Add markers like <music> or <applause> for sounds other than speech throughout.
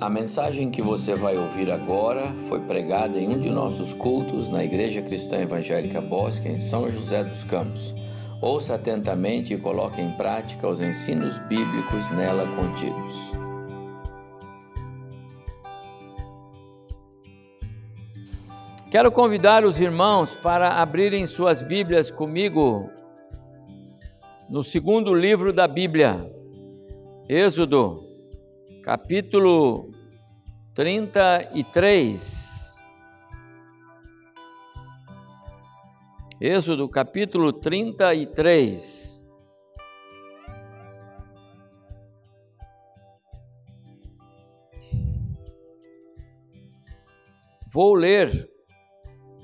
A mensagem que você vai ouvir agora foi pregada em um de nossos cultos na Igreja Cristã Evangélica Bosque, em São José dos Campos. Ouça atentamente e coloque em prática os ensinos bíblicos nela contidos. Quero convidar os irmãos para abrirem suas Bíblias comigo no segundo livro da Bíblia, Êxodo capítulo 33. Êxodo, capítulo 33. Vou ler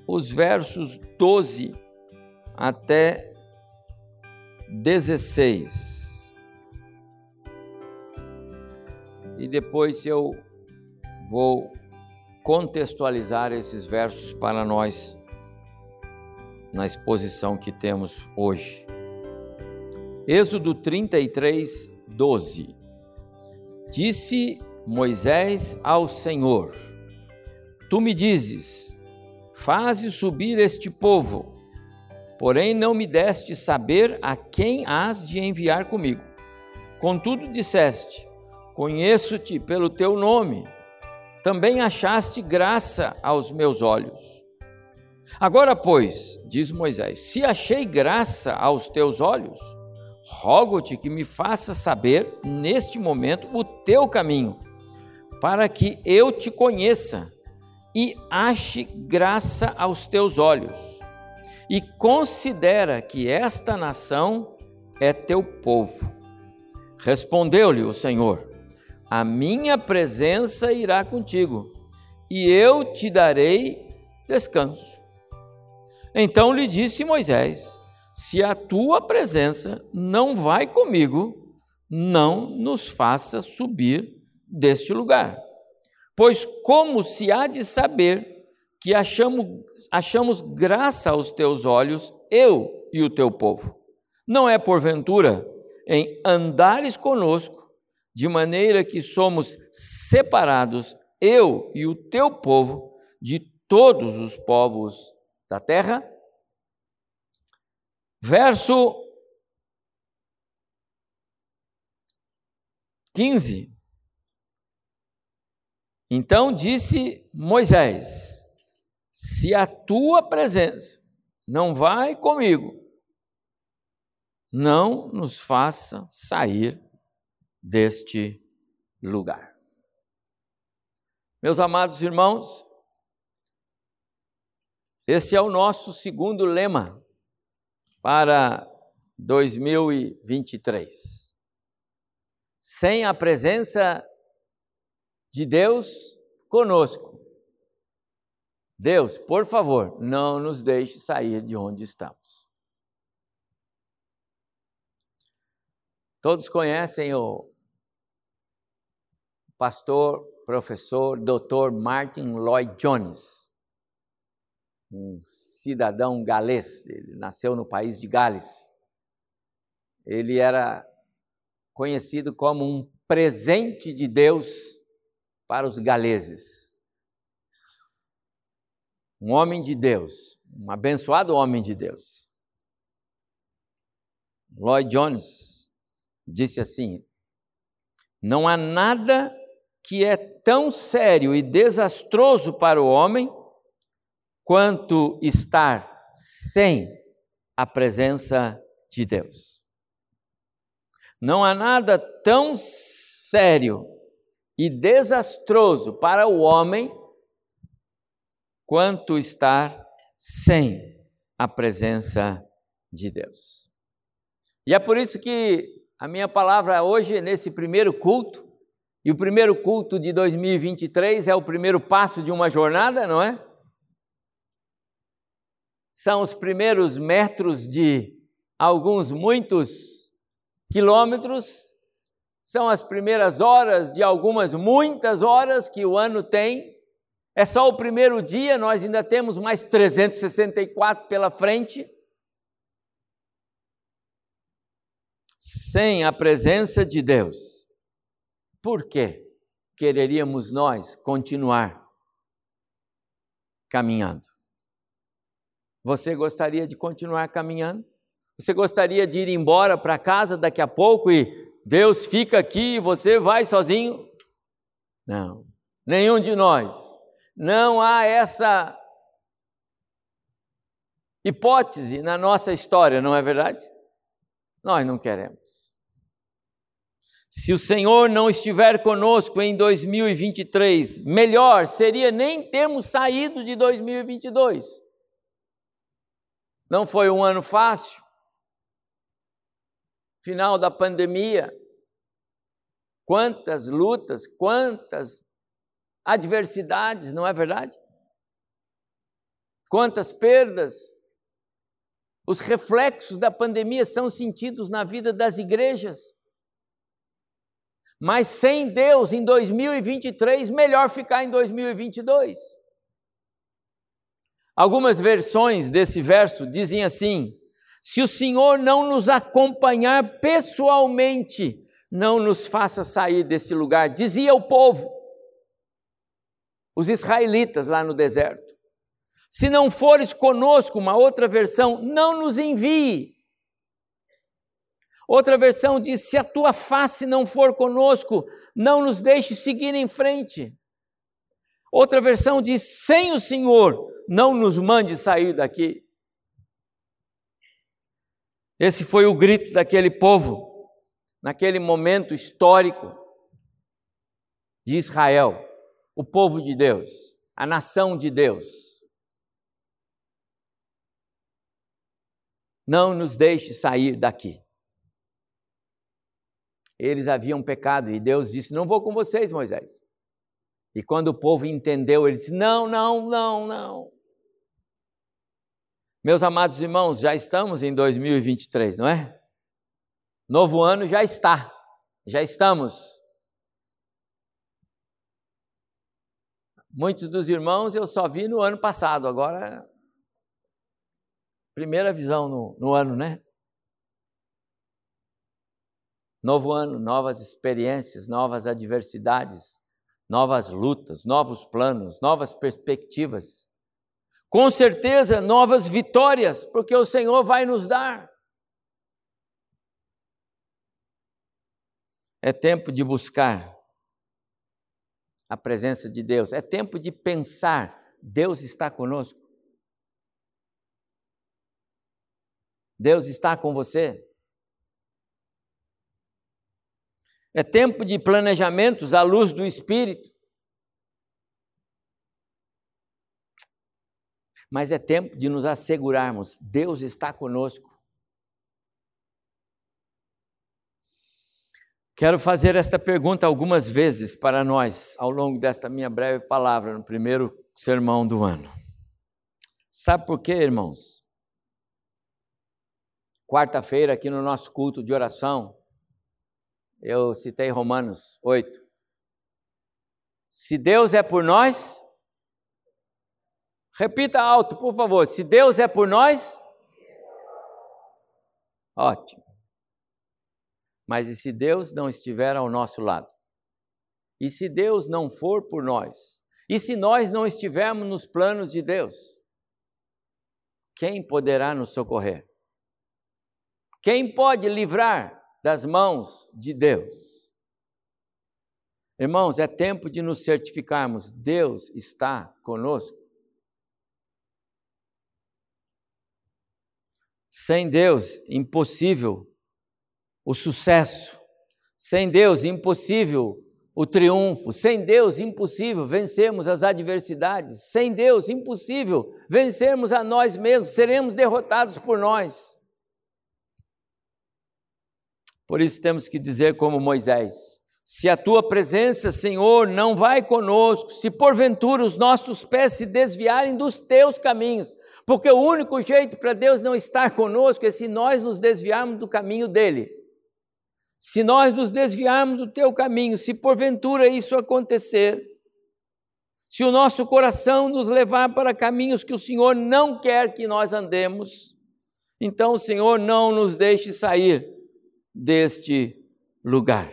os versos 12 até 16. E depois eu vou contextualizar esses versos para nós na exposição que temos hoje. Êxodo 33, 12. Disse Moisés ao Senhor: Tu me dizes, faze subir este povo, porém não me deste saber a quem has de enviar comigo. Contudo disseste: Conheço-te pelo teu nome, também achaste graça aos meus olhos. Agora, pois, diz Moisés: se achei graça aos teus olhos, rogo-te que me faça saber neste momento o teu caminho, para que eu te conheça e ache graça aos teus olhos. E considera que esta nação é teu povo. Respondeu-lhe o Senhor: a minha presença irá contigo, e eu te darei descanso. Então lhe disse Moisés: Se a tua presença não vai comigo, não nos faça subir deste lugar. Pois como se há de saber que achamos, achamos graça aos teus olhos, eu e o teu povo? Não é porventura em andares conosco de maneira que somos separados, eu e o teu povo, de todos os povos da terra. Verso 15. Então disse Moisés: Se a tua presença não vai comigo, não nos faça sair deste lugar. Meus amados irmãos, esse é o nosso segundo lema para 2023. Sem a presença de Deus conosco. Deus, por favor, não nos deixe sair de onde estamos. Todos conhecem o pastor, professor, doutor Martin Lloyd Jones, um cidadão galês, ele nasceu no país de Gales. Ele era conhecido como um presente de Deus para os galeses. Um homem de Deus, um abençoado homem de Deus. Lloyd Jones disse assim: Não há nada que é tão sério e desastroso para o homem quanto estar sem a presença de Deus. Não há nada tão sério e desastroso para o homem quanto estar sem a presença de Deus. E é por isso que a minha palavra hoje, nesse primeiro culto, e o primeiro culto de 2023 é o primeiro passo de uma jornada, não é? São os primeiros metros de alguns muitos quilômetros, são as primeiras horas de algumas muitas horas que o ano tem. É só o primeiro dia, nós ainda temos mais 364 pela frente. Sem a presença de Deus por quê quereríamos nós continuar caminhando? Você gostaria de continuar caminhando? Você gostaria de ir embora para casa daqui a pouco e Deus fica aqui e você vai sozinho? Não, nenhum de nós. Não há essa hipótese na nossa história, não é verdade? Nós não queremos. Se o Senhor não estiver conosco em 2023, melhor seria nem termos saído de 2022. Não foi um ano fácil. Final da pandemia. Quantas lutas, quantas adversidades, não é verdade? Quantas perdas, os reflexos da pandemia são sentidos na vida das igrejas. Mas sem Deus em 2023, melhor ficar em 2022. Algumas versões desse verso dizem assim: se o Senhor não nos acompanhar pessoalmente, não nos faça sair desse lugar, dizia o povo, os israelitas lá no deserto. Se não fores conosco, uma outra versão, não nos envie. Outra versão diz: se a tua face não for conosco, não nos deixe seguir em frente. Outra versão diz: sem o Senhor, não nos mande sair daqui. Esse foi o grito daquele povo, naquele momento histórico de Israel, o povo de Deus, a nação de Deus. não nos deixe sair daqui. Eles haviam pecado e Deus disse: Não vou com vocês, Moisés. E quando o povo entendeu, ele disse: Não, não, não, não. Meus amados irmãos, já estamos em 2023, não é? Novo ano já está, já estamos. Muitos dos irmãos eu só vi no ano passado, agora primeira visão no, no ano, né? Novo ano, novas experiências, novas adversidades, novas lutas, novos planos, novas perspectivas. Com certeza, novas vitórias, porque o Senhor vai nos dar. É tempo de buscar a presença de Deus, é tempo de pensar: Deus está conosco. Deus está com você. É tempo de planejamentos à luz do Espírito. Mas é tempo de nos assegurarmos: Deus está conosco. Quero fazer esta pergunta algumas vezes para nós, ao longo desta minha breve palavra, no primeiro sermão do ano. Sabe por quê, irmãos? Quarta-feira, aqui no nosso culto de oração, eu citei Romanos 8. Se Deus é por nós, repita alto, por favor. Se Deus é por nós, ótimo. Mas e se Deus não estiver ao nosso lado? E se Deus não for por nós? E se nós não estivermos nos planos de Deus? Quem poderá nos socorrer? Quem pode livrar das mãos de Deus? Irmãos, é tempo de nos certificarmos: Deus está conosco. Sem Deus, impossível o sucesso. Sem Deus, impossível o triunfo. Sem Deus, impossível vencermos as adversidades. Sem Deus, impossível vencermos a nós mesmos. Seremos derrotados por nós. Por isso temos que dizer como Moisés: se a tua presença, Senhor, não vai conosco, se porventura os nossos pés se desviarem dos teus caminhos, porque o único jeito para Deus não estar conosco é se nós nos desviarmos do caminho dele. Se nós nos desviarmos do teu caminho, se porventura isso acontecer, se o nosso coração nos levar para caminhos que o Senhor não quer que nós andemos, então, Senhor, não nos deixe sair deste lugar.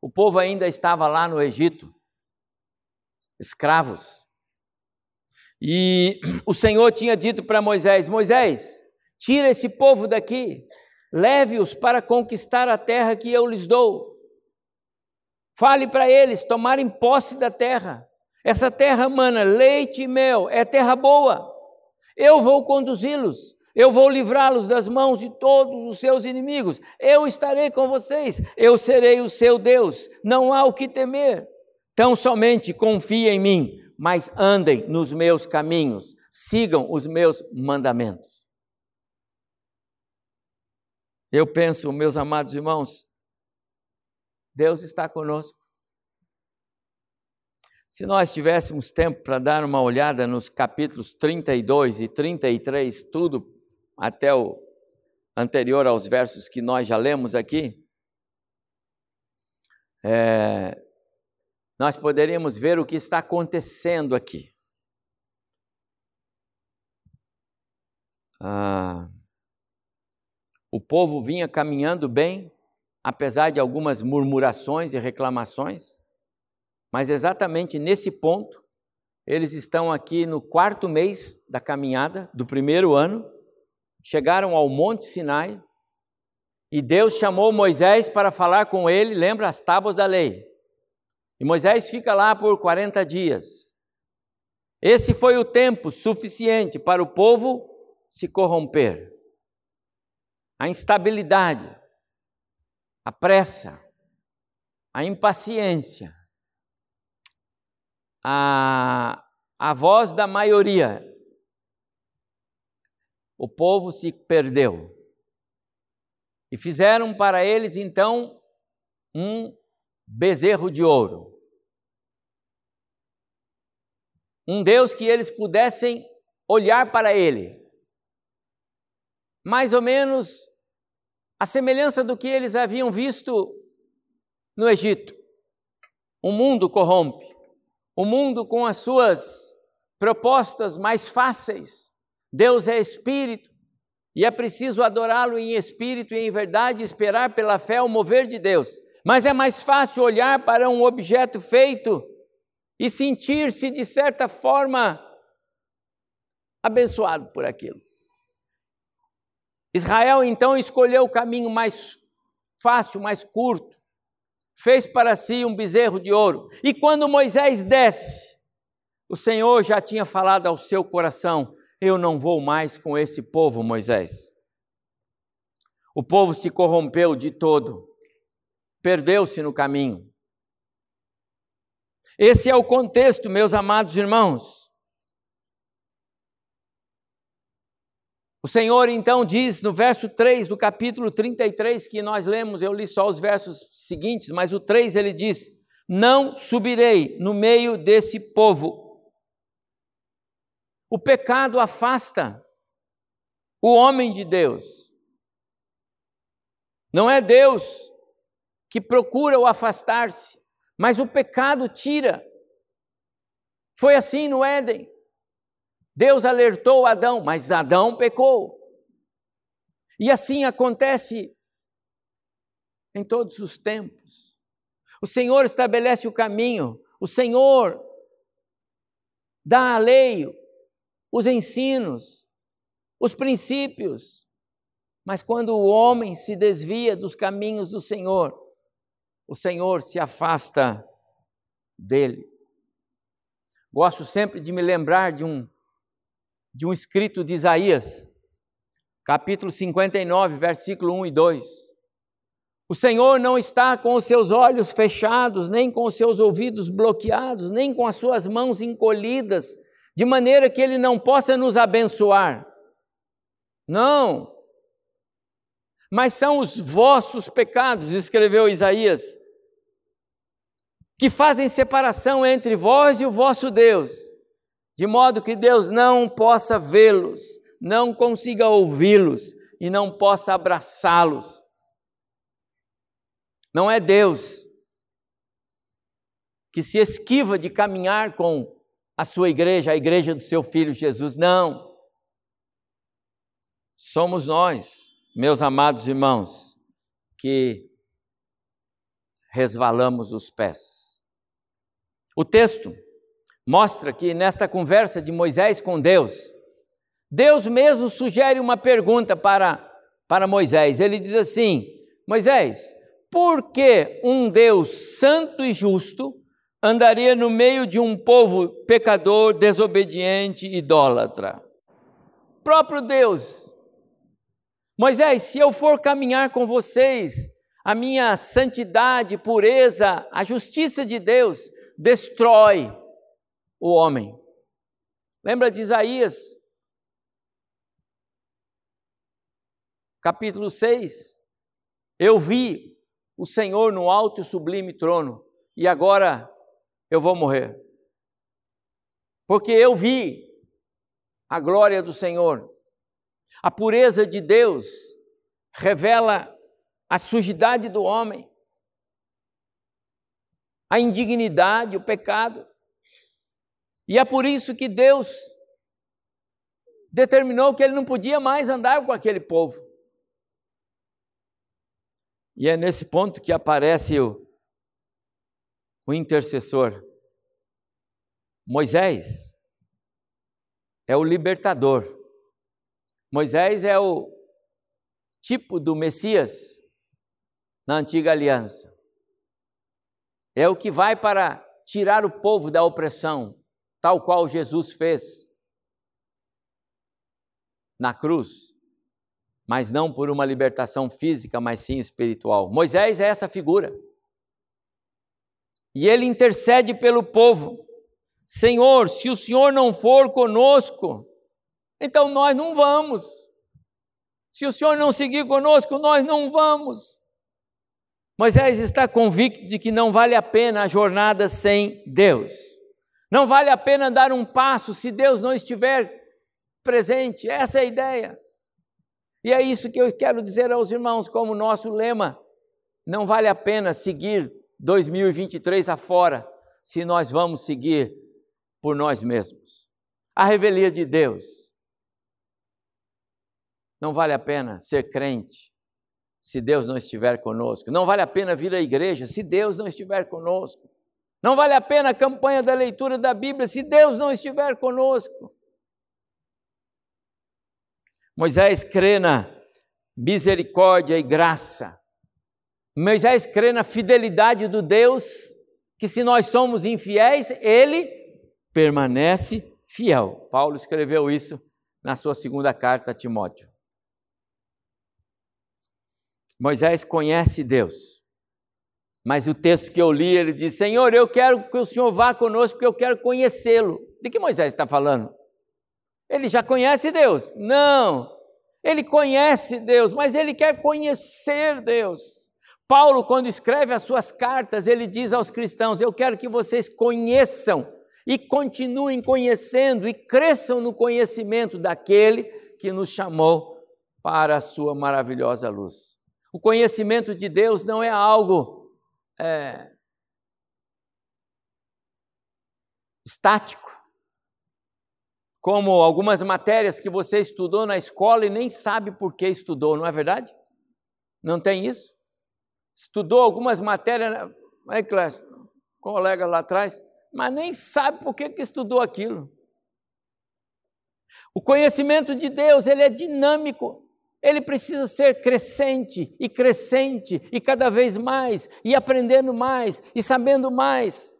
O povo ainda estava lá no Egito, escravos. E o Senhor tinha dito para Moisés: Moisés, tira esse povo daqui, leve-os para conquistar a terra que eu lhes dou. Fale para eles tomarem posse da terra. Essa terra mana leite e mel, é terra boa. Eu vou conduzi-los, eu vou livrá-los das mãos de todos os seus inimigos. Eu estarei com vocês, eu serei o seu Deus. Não há o que temer. Tão somente confiem em mim, mas andem nos meus caminhos, sigam os meus mandamentos. Eu penso, meus amados irmãos, Deus está conosco. Se nós tivéssemos tempo para dar uma olhada nos capítulos 32 e 33, tudo até o anterior aos versos que nós já lemos aqui, é, nós poderíamos ver o que está acontecendo aqui. Ah, o povo vinha caminhando bem, apesar de algumas murmurações e reclamações, mas exatamente nesse ponto, eles estão aqui no quarto mês da caminhada do primeiro ano, chegaram ao Monte Sinai e Deus chamou Moisés para falar com ele, lembra as tábuas da lei. E Moisés fica lá por 40 dias. Esse foi o tempo suficiente para o povo se corromper. A instabilidade, a pressa, a impaciência, a, a voz da maioria. O povo se perdeu. E fizeram para eles então um bezerro de ouro. Um Deus que eles pudessem olhar para ele. Mais ou menos a semelhança do que eles haviam visto no Egito. O mundo corrompe, o mundo com as suas propostas mais fáceis. Deus é espírito e é preciso adorá-lo em espírito e em verdade, esperar pela fé o mover de Deus. Mas é mais fácil olhar para um objeto feito e sentir-se, de certa forma, abençoado por aquilo. Israel então escolheu o caminho mais fácil, mais curto, fez para si um bezerro de ouro. E quando Moisés desce, o Senhor já tinha falado ao seu coração: Eu não vou mais com esse povo, Moisés. O povo se corrompeu de todo, perdeu-se no caminho. Esse é o contexto, meus amados irmãos. O Senhor então diz no verso 3 do capítulo 33 que nós lemos, eu li só os versos seguintes, mas o 3 ele diz: Não subirei no meio desse povo. O pecado afasta o homem de Deus. Não é Deus que procura o afastar-se, mas o pecado tira. Foi assim no Éden. Deus alertou Adão, mas Adão pecou. E assim acontece em todos os tempos. O Senhor estabelece o caminho, o Senhor dá a lei, os ensinos, os princípios. Mas quando o homem se desvia dos caminhos do Senhor, o Senhor se afasta dele. Gosto sempre de me lembrar de um de um escrito de Isaías, capítulo 59, versículo 1 e 2. O Senhor não está com os seus olhos fechados, nem com os seus ouvidos bloqueados, nem com as suas mãos encolhidas, de maneira que Ele não possa nos abençoar. Não. Mas são os vossos pecados, escreveu Isaías, que fazem separação entre vós e o vosso Deus de modo que Deus não possa vê-los, não consiga ouvi-los e não possa abraçá-los. Não é Deus que se esquiva de caminhar com a sua igreja, a igreja do seu filho Jesus, não. Somos nós, meus amados irmãos, que resvalamos os pés. O texto mostra que nesta conversa de Moisés com Deus, Deus mesmo sugere uma pergunta para, para Moisés. Ele diz assim: Moisés, por que um Deus santo e justo andaria no meio de um povo pecador, desobediente, idólatra? Próprio Deus. Moisés, se eu for caminhar com vocês, a minha santidade, pureza, a justiça de Deus destrói o homem. Lembra de Isaías capítulo 6. Eu vi o Senhor no alto e sublime trono, e agora eu vou morrer. Porque eu vi a glória do Senhor. A pureza de Deus revela a sujidade do homem, a indignidade, o pecado. E é por isso que Deus determinou que ele não podia mais andar com aquele povo. E é nesse ponto que aparece o, o intercessor. Moisés é o libertador. Moisés é o tipo do Messias na antiga aliança. É o que vai para tirar o povo da opressão, tal qual Jesus fez na cruz mas não por uma libertação física, mas sim espiritual. Moisés é essa figura. E ele intercede pelo povo. Senhor, se o Senhor não for conosco, então nós não vamos. Se o Senhor não seguir conosco, nós não vamos. Moisés está convicto de que não vale a pena a jornada sem Deus. Não vale a pena dar um passo se Deus não estiver presente. Essa é a ideia. E é isso que eu quero dizer aos irmãos, como nosso lema: não vale a pena seguir 2023 afora, se nós vamos seguir por nós mesmos. A revelia de Deus. Não vale a pena ser crente se Deus não estiver conosco. Não vale a pena vir à igreja se Deus não estiver conosco. Não vale a pena a campanha da leitura da Bíblia se Deus não estiver conosco. Moisés crê na misericórdia e graça. Moisés crê na fidelidade do Deus, que se nós somos infiéis, ele permanece fiel. Paulo escreveu isso na sua segunda carta a Timóteo. Moisés conhece Deus. Mas o texto que eu li, ele diz: Senhor, eu quero que o Senhor vá conosco, porque eu quero conhecê-lo. De que Moisés está falando? Ele já conhece Deus? Não. Ele conhece Deus, mas ele quer conhecer Deus. Paulo, quando escreve as suas cartas, ele diz aos cristãos: Eu quero que vocês conheçam e continuem conhecendo e cresçam no conhecimento daquele que nos chamou para a sua maravilhosa luz. O conhecimento de Deus não é algo é, estático como algumas matérias que você estudou na escola e nem sabe por que estudou, não é verdade? Não tem isso? Estudou algumas matérias, aí, classe, colega lá atrás, mas nem sabe por que, que estudou aquilo. O conhecimento de Deus, ele é dinâmico. Ele precisa ser crescente e crescente e cada vez mais e aprendendo mais e sabendo mais.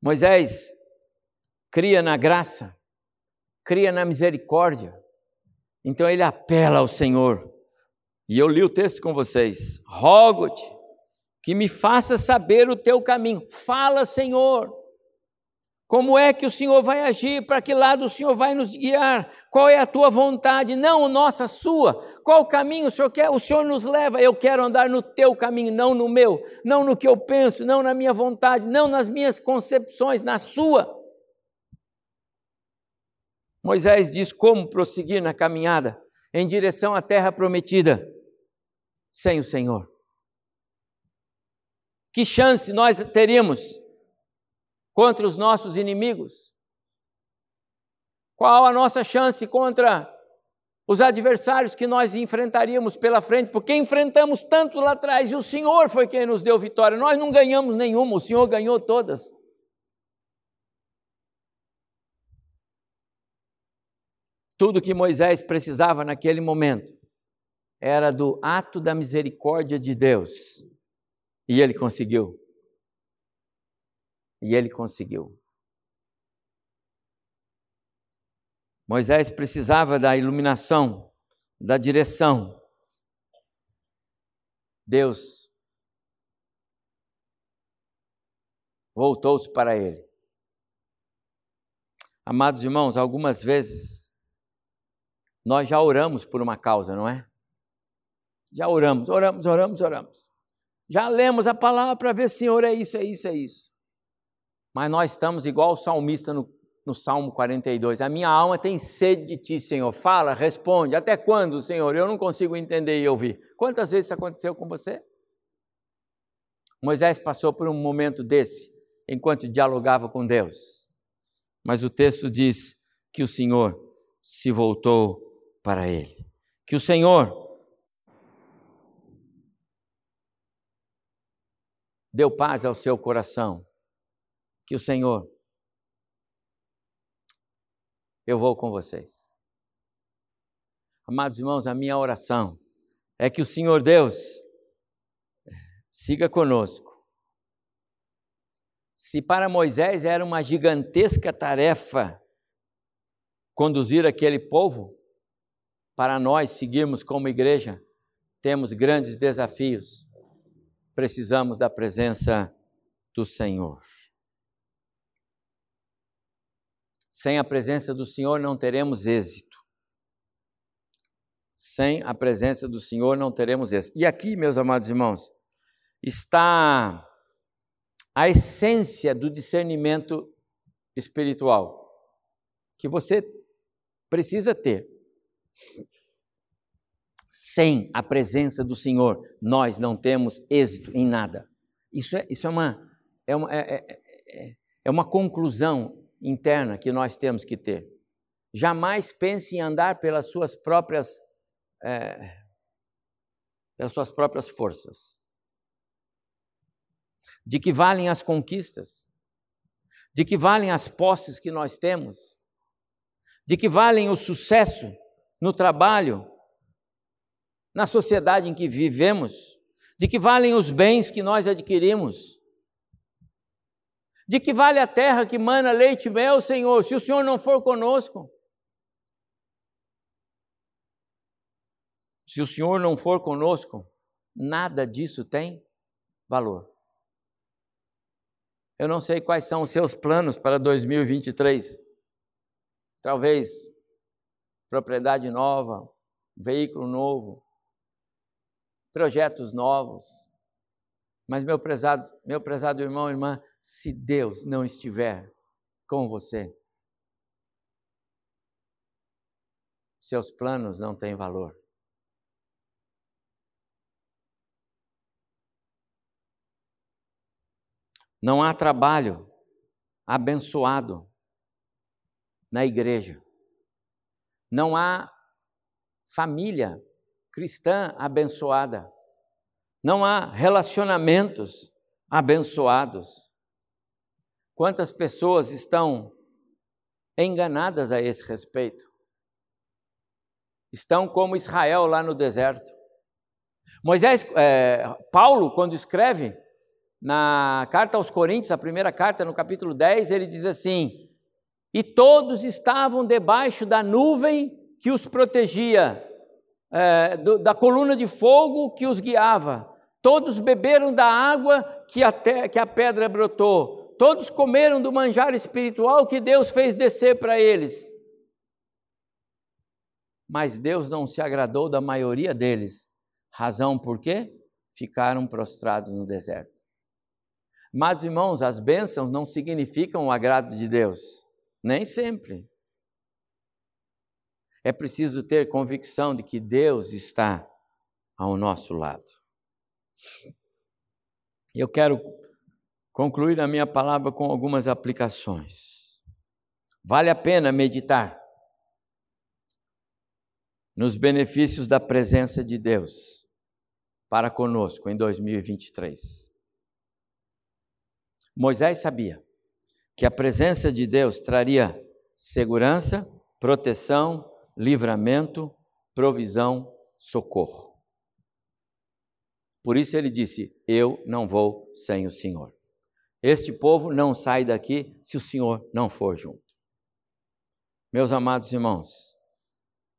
Moisés cria na graça, cria na misericórdia. Então ele apela ao Senhor. E eu li o texto com vocês. Rogo-te que me faça saber o teu caminho. Fala, Senhor. Como é que o Senhor vai agir? Para que lado o Senhor vai nos guiar? Qual é a tua vontade? Não nossa, sua. Qual caminho o Senhor quer? O Senhor nos leva. Eu quero andar no teu caminho, não no meu, não no que eu penso, não na minha vontade, não nas minhas concepções, na sua. Moisés diz como prosseguir na caminhada em direção à terra prometida sem o Senhor. Que chance nós teríamos contra os nossos inimigos? Qual a nossa chance contra os adversários que nós enfrentaríamos pela frente, porque enfrentamos tanto lá atrás e o Senhor foi quem nos deu vitória. Nós não ganhamos nenhuma, o Senhor ganhou todas. Tudo que Moisés precisava naquele momento era do ato da misericórdia de Deus. E ele conseguiu. E ele conseguiu. Moisés precisava da iluminação, da direção. Deus voltou-se para ele. Amados irmãos, algumas vezes nós já oramos por uma causa, não é? Já oramos, oramos, oramos, oramos. Já lemos a palavra para ver, Senhor, é isso, é isso, é isso. Mas nós estamos igual o salmista no, no Salmo 42. A minha alma tem sede de ti, Senhor. Fala, responde. Até quando, Senhor? Eu não consigo entender e ouvir. Quantas vezes isso aconteceu com você? Moisés passou por um momento desse enquanto dialogava com Deus. Mas o texto diz que o Senhor se voltou para ele. Que o Senhor deu paz ao seu coração. Que o Senhor, eu vou com vocês. Amados irmãos, a minha oração é que o Senhor Deus siga conosco. Se para Moisés era uma gigantesca tarefa conduzir aquele povo, para nós seguirmos como igreja, temos grandes desafios. Precisamos da presença do Senhor. Sem a presença do Senhor não teremos êxito. Sem a presença do Senhor não teremos êxito. E aqui, meus amados irmãos, está a essência do discernimento espiritual que você precisa ter. Sem a presença do Senhor, nós não temos êxito em nada. Isso é, isso é, uma, é, uma, é, é, é uma conclusão interna que nós temos que ter. Jamais pense em andar pelas suas próprias, é, pelas suas próprias forças. De que valem as conquistas? De que valem as posses que nós temos? De que valem o sucesso no trabalho, na sociedade em que vivemos, de que valem os bens que nós adquirimos, de que vale a terra que mana leite e mel, Senhor, se o Senhor não for conosco. Se o Senhor não for conosco, nada disso tem valor. Eu não sei quais são os seus planos para 2023. Talvez propriedade nova, veículo novo, projetos novos. Mas, meu prezado, meu prezado irmão e irmã, se Deus não estiver com você, seus planos não têm valor. Não há trabalho abençoado na igreja não há família cristã abençoada. Não há relacionamentos abençoados. Quantas pessoas estão enganadas a esse respeito? Estão como Israel lá no deserto. Moisés, é, Paulo, quando escreve na carta aos Coríntios, a primeira carta, no capítulo 10, ele diz assim: e todos estavam debaixo da nuvem que os protegia, é, do, da coluna de fogo que os guiava. Todos beberam da água que a, te, que a pedra brotou. Todos comeram do manjar espiritual que Deus fez descer para eles. Mas Deus não se agradou da maioria deles. Razão por quê? Ficaram prostrados no deserto. Mas, irmãos, as bênçãos não significam o agrado de Deus. Nem sempre. É preciso ter convicção de que Deus está ao nosso lado. Eu quero concluir a minha palavra com algumas aplicações. Vale a pena meditar nos benefícios da presença de Deus para conosco em 2023. Moisés sabia que a presença de Deus traria segurança, proteção, livramento, provisão, socorro. Por isso ele disse: Eu não vou sem o Senhor. Este povo não sai daqui se o Senhor não for junto. Meus amados irmãos,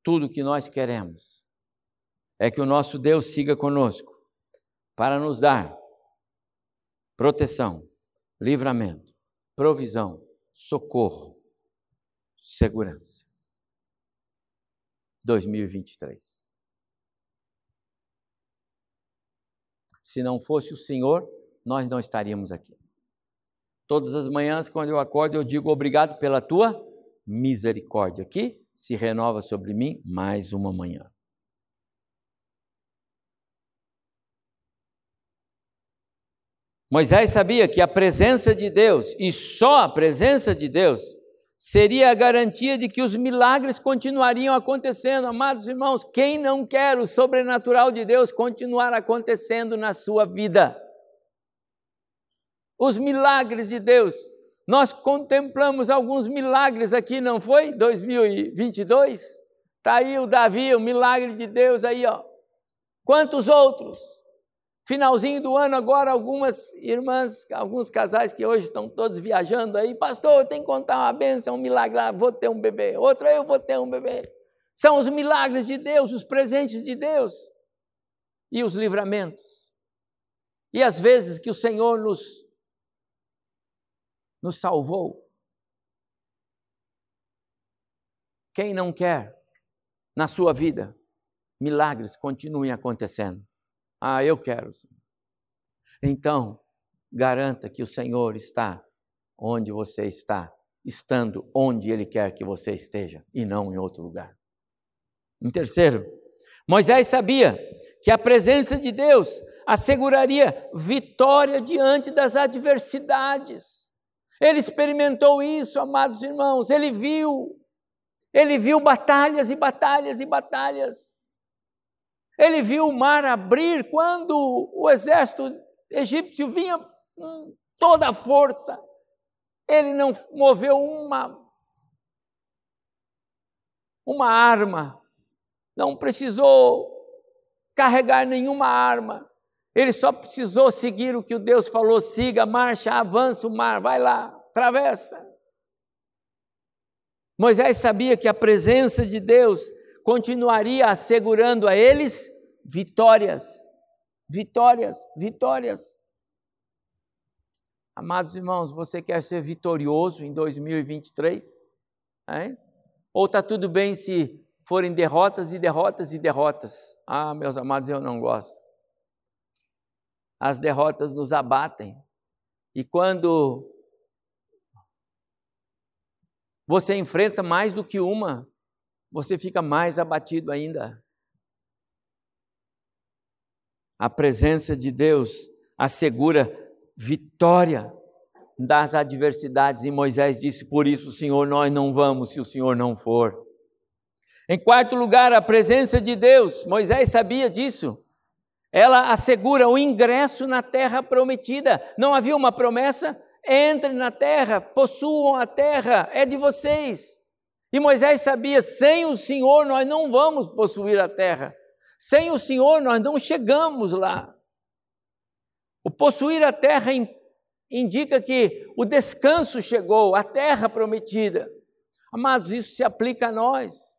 tudo que nós queremos é que o nosso Deus siga conosco para nos dar proteção, livramento, provisão, socorro, segurança. 2023. Se não fosse o Senhor, nós não estaríamos aqui. Todas as manhãs, quando eu acordo, eu digo obrigado pela tua misericórdia, que se renova sobre mim mais uma manhã. Moisés sabia que a presença de Deus, e só a presença de Deus, seria a garantia de que os milagres continuariam acontecendo. Amados irmãos, quem não quer o sobrenatural de Deus continuar acontecendo na sua vida? Os milagres de Deus. Nós contemplamos alguns milagres aqui, não foi? 2022? Está aí o Davi, o milagre de Deus aí, ó. Quantos outros? Finalzinho do ano agora, algumas irmãs, alguns casais que hoje estão todos viajando aí, pastor, eu tenho que contar uma bênção, um milagre, vou ter um bebê, outro eu vou ter um bebê. São os milagres de Deus, os presentes de Deus e os livramentos. E as vezes que o Senhor nos, nos salvou. Quem não quer na sua vida milagres continuem acontecendo? Ah, eu quero. Então, garanta que o Senhor está onde você está, estando onde Ele quer que você esteja e não em outro lugar. Em terceiro, Moisés sabia que a presença de Deus asseguraria vitória diante das adversidades. Ele experimentou isso, amados irmãos, ele viu, ele viu batalhas e batalhas e batalhas. Ele viu o mar abrir quando o exército egípcio vinha com toda a força. Ele não moveu uma uma arma, não precisou carregar nenhuma arma. Ele só precisou seguir o que o Deus falou: siga, marcha, avança o mar, vai lá, atravessa. Moisés sabia que a presença de Deus continuaria assegurando a eles vitórias, vitórias, vitórias. Amados irmãos, você quer ser vitorioso em 2023? É? Ou está tudo bem se forem derrotas e derrotas e derrotas? Ah, meus amados, eu não gosto. As derrotas nos abatem. E quando você enfrenta mais do que uma, você fica mais abatido ainda. A presença de Deus assegura vitória das adversidades, e Moisés disse: Por isso, Senhor, nós não vamos se o Senhor não for. Em quarto lugar, a presença de Deus, Moisés sabia disso. Ela assegura o ingresso na terra prometida. Não havia uma promessa? Entrem na terra, possuam a terra, é de vocês. E Moisés sabia: sem o Senhor nós não vamos possuir a terra. Sem o Senhor nós não chegamos lá. O possuir a terra indica que o descanso chegou, a terra prometida. Amados, isso se aplica a nós.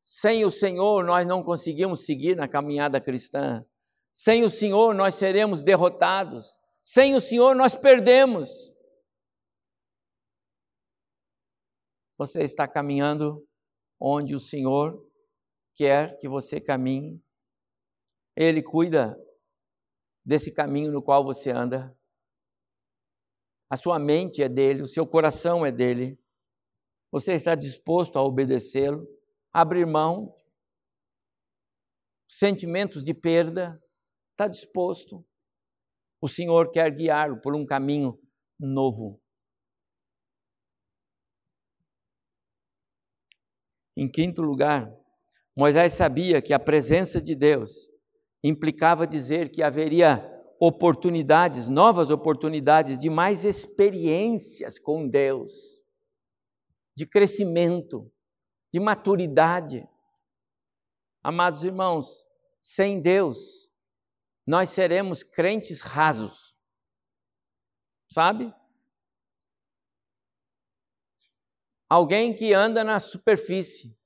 Sem o Senhor nós não conseguimos seguir na caminhada cristã. Sem o Senhor nós seremos derrotados. Sem o Senhor nós perdemos. Você está caminhando onde o Senhor quer que você caminhe. Ele cuida desse caminho no qual você anda. A sua mente é dele, o seu coração é dele. Você está disposto a obedecê-lo, abrir mão, sentimentos de perda, está disposto. O Senhor quer guiá-lo por um caminho novo. Em quinto lugar, Moisés sabia que a presença de Deus implicava dizer que haveria oportunidades, novas oportunidades de mais experiências com Deus, de crescimento, de maturidade. Amados irmãos, sem Deus, nós seremos crentes rasos, sabe? Alguém que anda na superfície.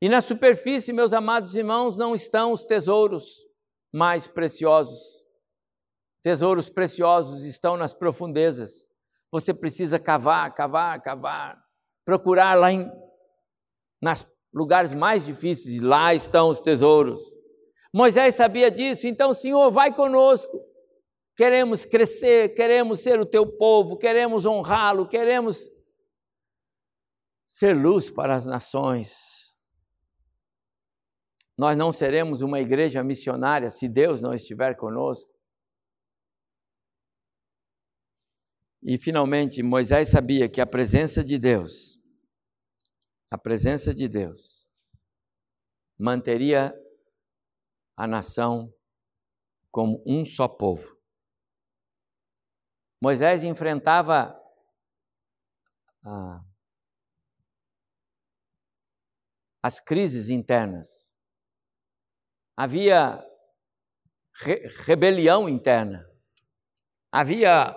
E na superfície, meus amados irmãos, não estão os tesouros mais preciosos. Tesouros preciosos estão nas profundezas. Você precisa cavar, cavar, cavar, procurar lá em nas lugares mais difíceis, lá estão os tesouros. Moisés sabia disso, então, Senhor, vai conosco. Queremos crescer, queremos ser o teu povo, queremos honrá-lo, queremos ser luz para as nações. Nós não seremos uma igreja missionária se Deus não estiver conosco. E finalmente, Moisés sabia que a presença de Deus, a presença de Deus, manteria a nação como um só povo. Moisés enfrentava a as crises internas. Havia re rebelião interna. Havia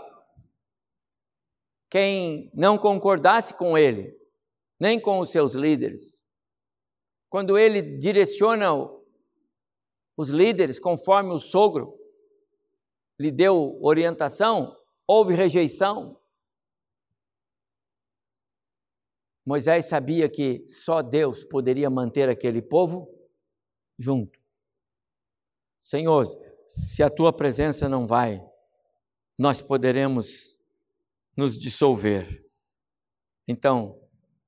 quem não concordasse com ele, nem com os seus líderes. Quando ele direciona os líderes conforme o sogro lhe deu orientação, houve rejeição, Moisés sabia que só Deus poderia manter aquele povo junto. Senhor, se a tua presença não vai, nós poderemos nos dissolver. Então,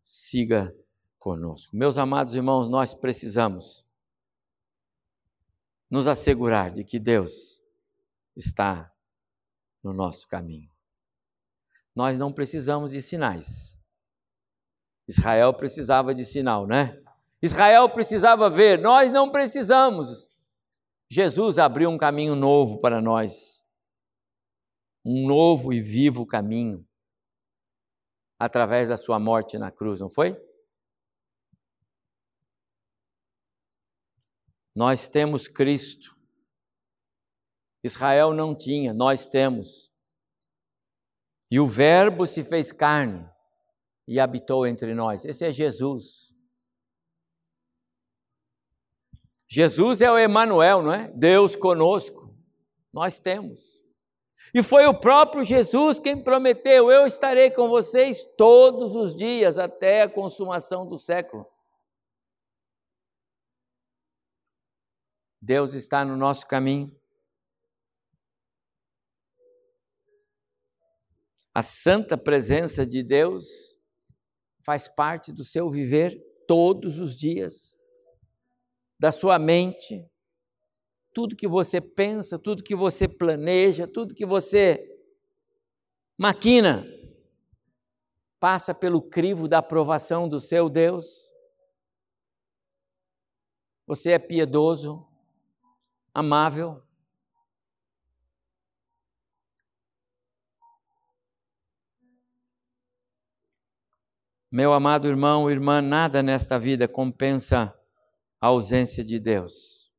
siga conosco. Meus amados irmãos, nós precisamos nos assegurar de que Deus está no nosso caminho. Nós não precisamos de sinais. Israel precisava de sinal, né? Israel precisava ver, nós não precisamos. Jesus abriu um caminho novo para nós, um novo e vivo caminho, através da sua morte na cruz, não foi? Nós temos Cristo. Israel não tinha, nós temos. E o Verbo se fez carne e habitou entre nós. Esse é Jesus. Jesus é o Emanuel, não é? Deus conosco. Nós temos. E foi o próprio Jesus quem prometeu: Eu estarei com vocês todos os dias até a consumação do século. Deus está no nosso caminho. A santa presença de Deus faz parte do seu viver todos os dias, da sua mente, tudo que você pensa, tudo que você planeja, tudo que você maquina, passa pelo crivo da aprovação do seu Deus. Você é piedoso, amável, Meu amado irmão, irmã, nada nesta vida compensa a ausência de Deus.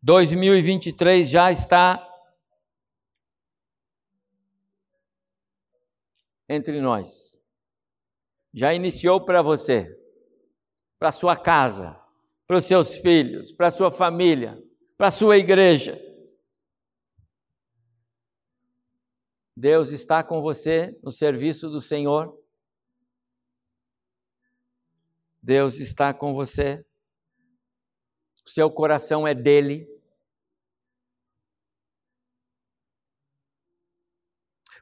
2023 já está entre nós. Já iniciou para você, para sua casa, para os seus filhos, para sua família, para sua igreja. Deus está com você no serviço do Senhor. Deus está com você. O seu coração é dele.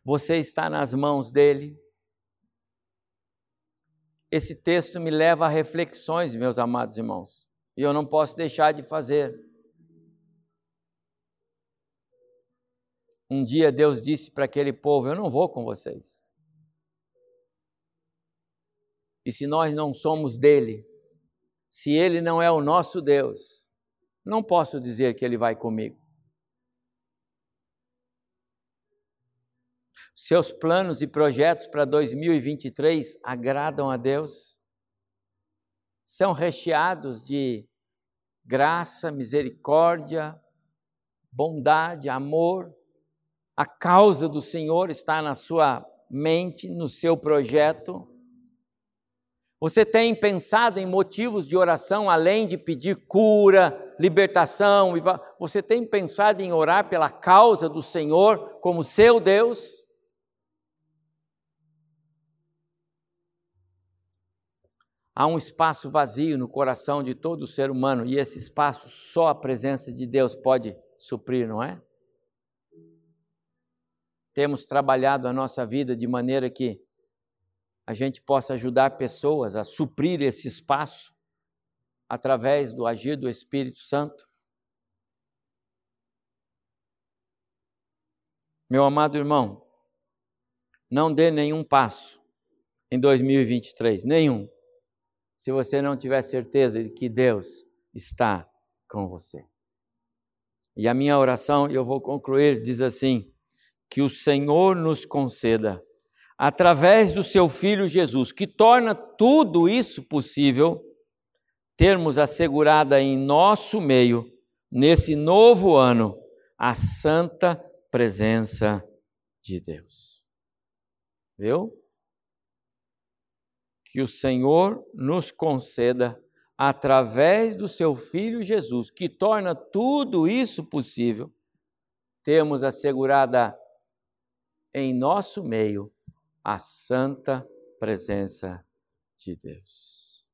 Você está nas mãos dele. Esse texto me leva a reflexões, meus amados irmãos, e eu não posso deixar de fazer. Um dia Deus disse para aquele povo: Eu não vou com vocês. E se nós não somos dele, se Ele não é o nosso Deus, não posso dizer que Ele vai comigo. Seus planos e projetos para 2023 agradam a Deus? São recheados de graça, misericórdia, bondade, amor. A causa do Senhor está na sua mente, no seu projeto. Você tem pensado em motivos de oração além de pedir cura, libertação? Você tem pensado em orar pela causa do Senhor como seu Deus? Há um espaço vazio no coração de todo ser humano e esse espaço só a presença de Deus pode suprir, não é? Temos trabalhado a nossa vida de maneira que a gente possa ajudar pessoas a suprir esse espaço através do agir do Espírito Santo. Meu amado irmão, não dê nenhum passo em 2023, nenhum se você não tiver certeza de que Deus está com você. E a minha oração, eu vou concluir, diz assim: que o Senhor nos conceda, através do seu Filho Jesus, que torna tudo isso possível, termos assegurada em nosso meio, nesse novo ano, a santa presença de Deus. Viu? que o Senhor nos conceda, através do seu Filho Jesus, que torna tudo isso possível, temos assegurada em nosso meio a santa presença de Deus.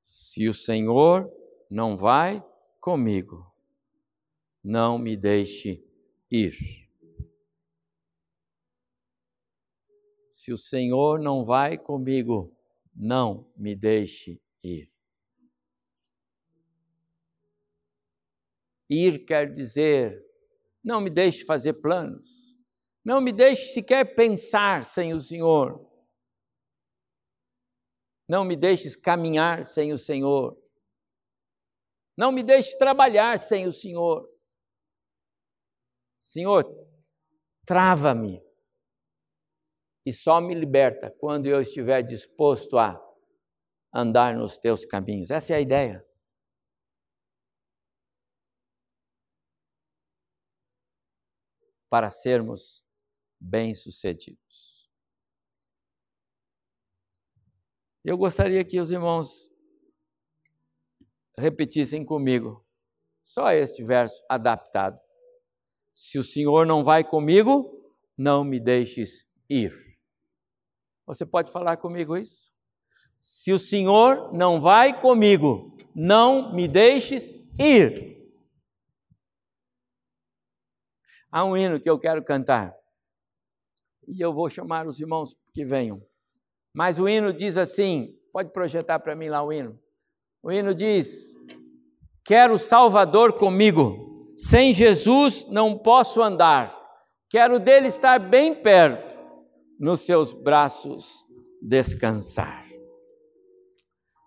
Se o Senhor não vai comigo, não me deixe ir. Se o Senhor não vai comigo, não me deixe ir. Ir quer dizer, não me deixe fazer planos, não me deixe sequer pensar sem o Senhor, não me deixes caminhar sem o Senhor, não me deixe trabalhar sem o Senhor. Senhor, trava-me e só me liberta quando eu estiver disposto a andar nos teus caminhos. Essa é a ideia. Para sermos bem-sucedidos. Eu gostaria que os irmãos repetissem comigo só este verso adaptado. Se o Senhor não vai comigo, não me deixes ir. Você pode falar comigo isso? Se o Senhor não vai comigo, não me deixes ir. Há um hino que eu quero cantar. E eu vou chamar os irmãos que venham. Mas o hino diz assim: pode projetar para mim lá o hino. O hino diz: Quero o Salvador comigo, sem Jesus não posso andar, quero dele estar bem perto nos seus braços descansar.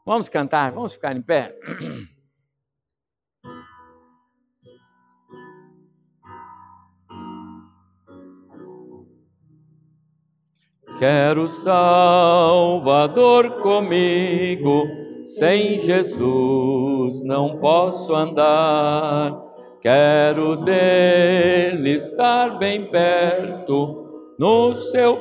Vamos cantar, vamos ficar em pé. <clears throat> Quero Salvador comigo, sem Jesus não posso andar. Quero dele estar bem perto no seu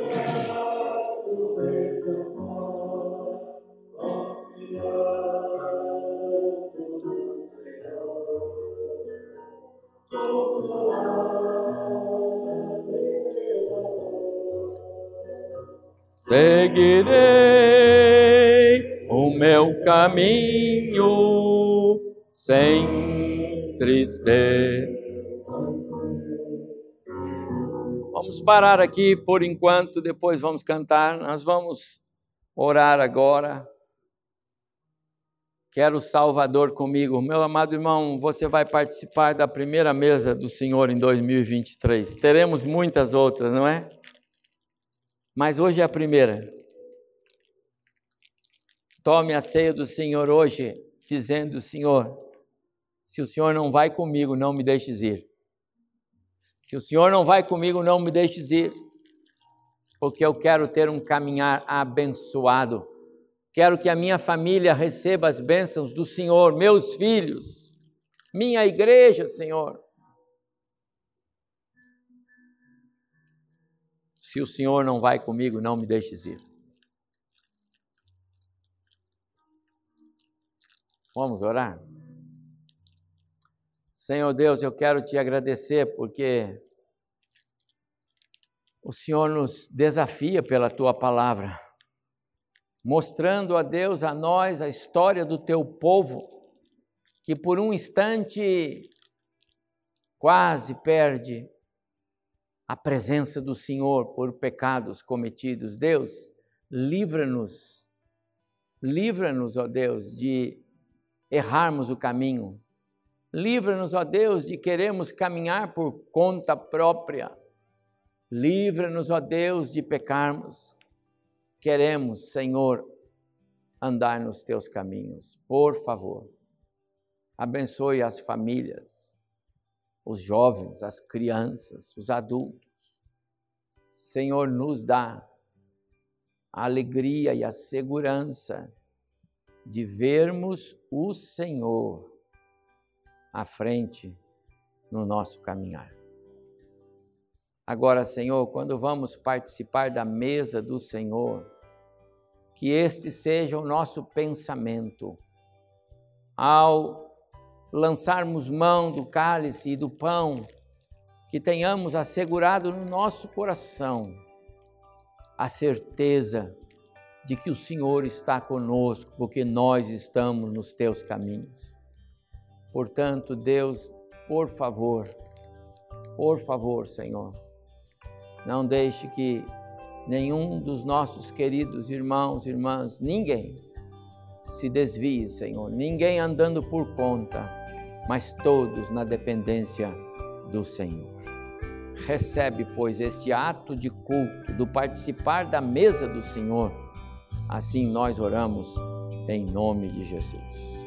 Seguirei o meu caminho sem tristeza Vamos parar aqui por enquanto, depois vamos cantar. Nós vamos orar agora. Quero o Salvador comigo. Meu amado irmão, você vai participar da primeira mesa do Senhor em 2023. Teremos muitas outras, não é? Mas hoje é a primeira. tome a ceia do Senhor hoje, dizendo: Senhor, se o Senhor não vai comigo, não me deixes ir. Se o Senhor não vai comigo, não me deixes ir, porque eu quero ter um caminhar abençoado. Quero que a minha família receba as bênçãos do Senhor, meus filhos, minha igreja, Senhor. Se o Senhor não vai comigo, não me deixes ir. Vamos orar? Senhor Deus, eu quero te agradecer porque o Senhor nos desafia pela tua palavra, mostrando a Deus, a nós, a história do teu povo, que por um instante quase perde a presença do Senhor por pecados cometidos. Deus, livra-nos, livra-nos, ó Deus, de errarmos o caminho. Livra-nos, ó Deus, de queremos caminhar por conta própria. Livra-nos, ó Deus, de pecarmos. Queremos, Senhor, andar nos teus caminhos. Por favor, abençoe as famílias, os jovens, as crianças, os adultos. Senhor, nos dá a alegria e a segurança de vermos o Senhor à frente no nosso caminhar. Agora, Senhor, quando vamos participar da mesa do Senhor, que este seja o nosso pensamento. Ao lançarmos mão do cálice e do pão, que tenhamos assegurado no nosso coração a certeza de que o Senhor está conosco, porque nós estamos nos teus caminhos. Portanto, Deus, por favor, por favor, Senhor, não deixe que nenhum dos nossos queridos irmãos, irmãs, ninguém se desvie, Senhor, ninguém andando por conta, mas todos na dependência do Senhor. Recebe, pois, este ato de culto, do participar da mesa do Senhor Assim nós oramos em nome de Jesus.